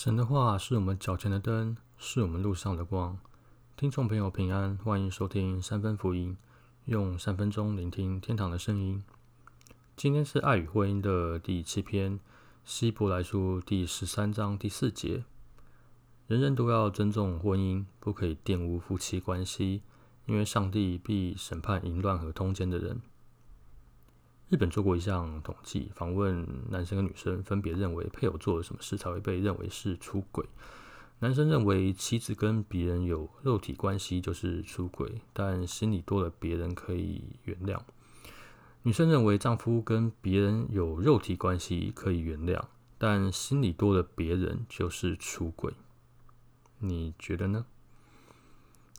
神的话是我们脚前的灯，是我们路上的光。听众朋友平安，欢迎收听三分福音，用三分钟聆听天堂的声音。今天是爱与婚姻的第七篇，希伯来书第十三章第四节：人人都要尊重婚姻，不可以玷污夫妻关系，因为上帝必审判淫乱和通奸的人。日本做过一项统计，访问男生跟女生，分别认为配偶做了什么事才会被认为是出轨。男生认为妻子跟别人有肉体关系就是出轨，但心里多了别人可以原谅。女生认为丈夫跟别人有肉体关系可以原谅，但心里多了别人就是出轨。你觉得呢？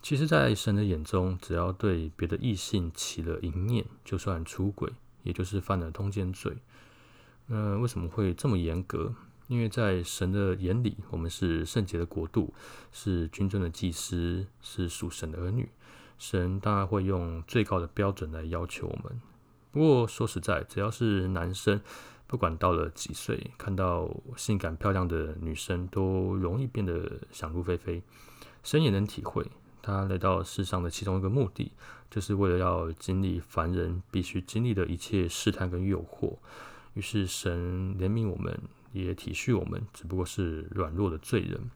其实，在神的眼中，只要对别的异性起了淫念，就算出轨。也就是犯了通奸罪。那为什么会这么严格？因为在神的眼里，我们是圣洁的国度，是君尊的祭司，是属神的儿女。神当然会用最高的标准来要求我们。不过说实在，只要是男生，不管到了几岁，看到性感漂亮的女生，都容易变得想入非非。神也能体会。他来到世上的其中一个目的，就是为了要经历凡人必须经历的一切试探跟诱惑。于是神怜悯我们，也体恤我们，只不过是软弱的罪人。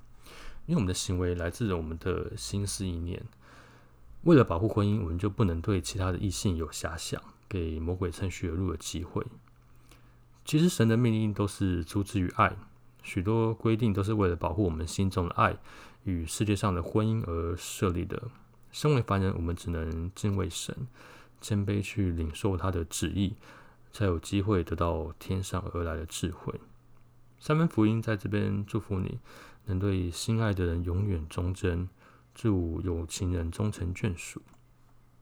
因为我们的行为来自我们的心思意念。为了保护婚姻，我们就不能对其他的异性有遐想，给魔鬼趁虚而入的机会。其实神的命令都是出自于爱，许多规定都是为了保护我们心中的爱。与世界上的婚姻而设立的。身为凡人，我们只能敬畏神，谦卑去领受他的旨意，才有机会得到天上而来的智慧。三分福音在这边祝福你，能对心爱的人永远忠贞，祝有情人终成眷属。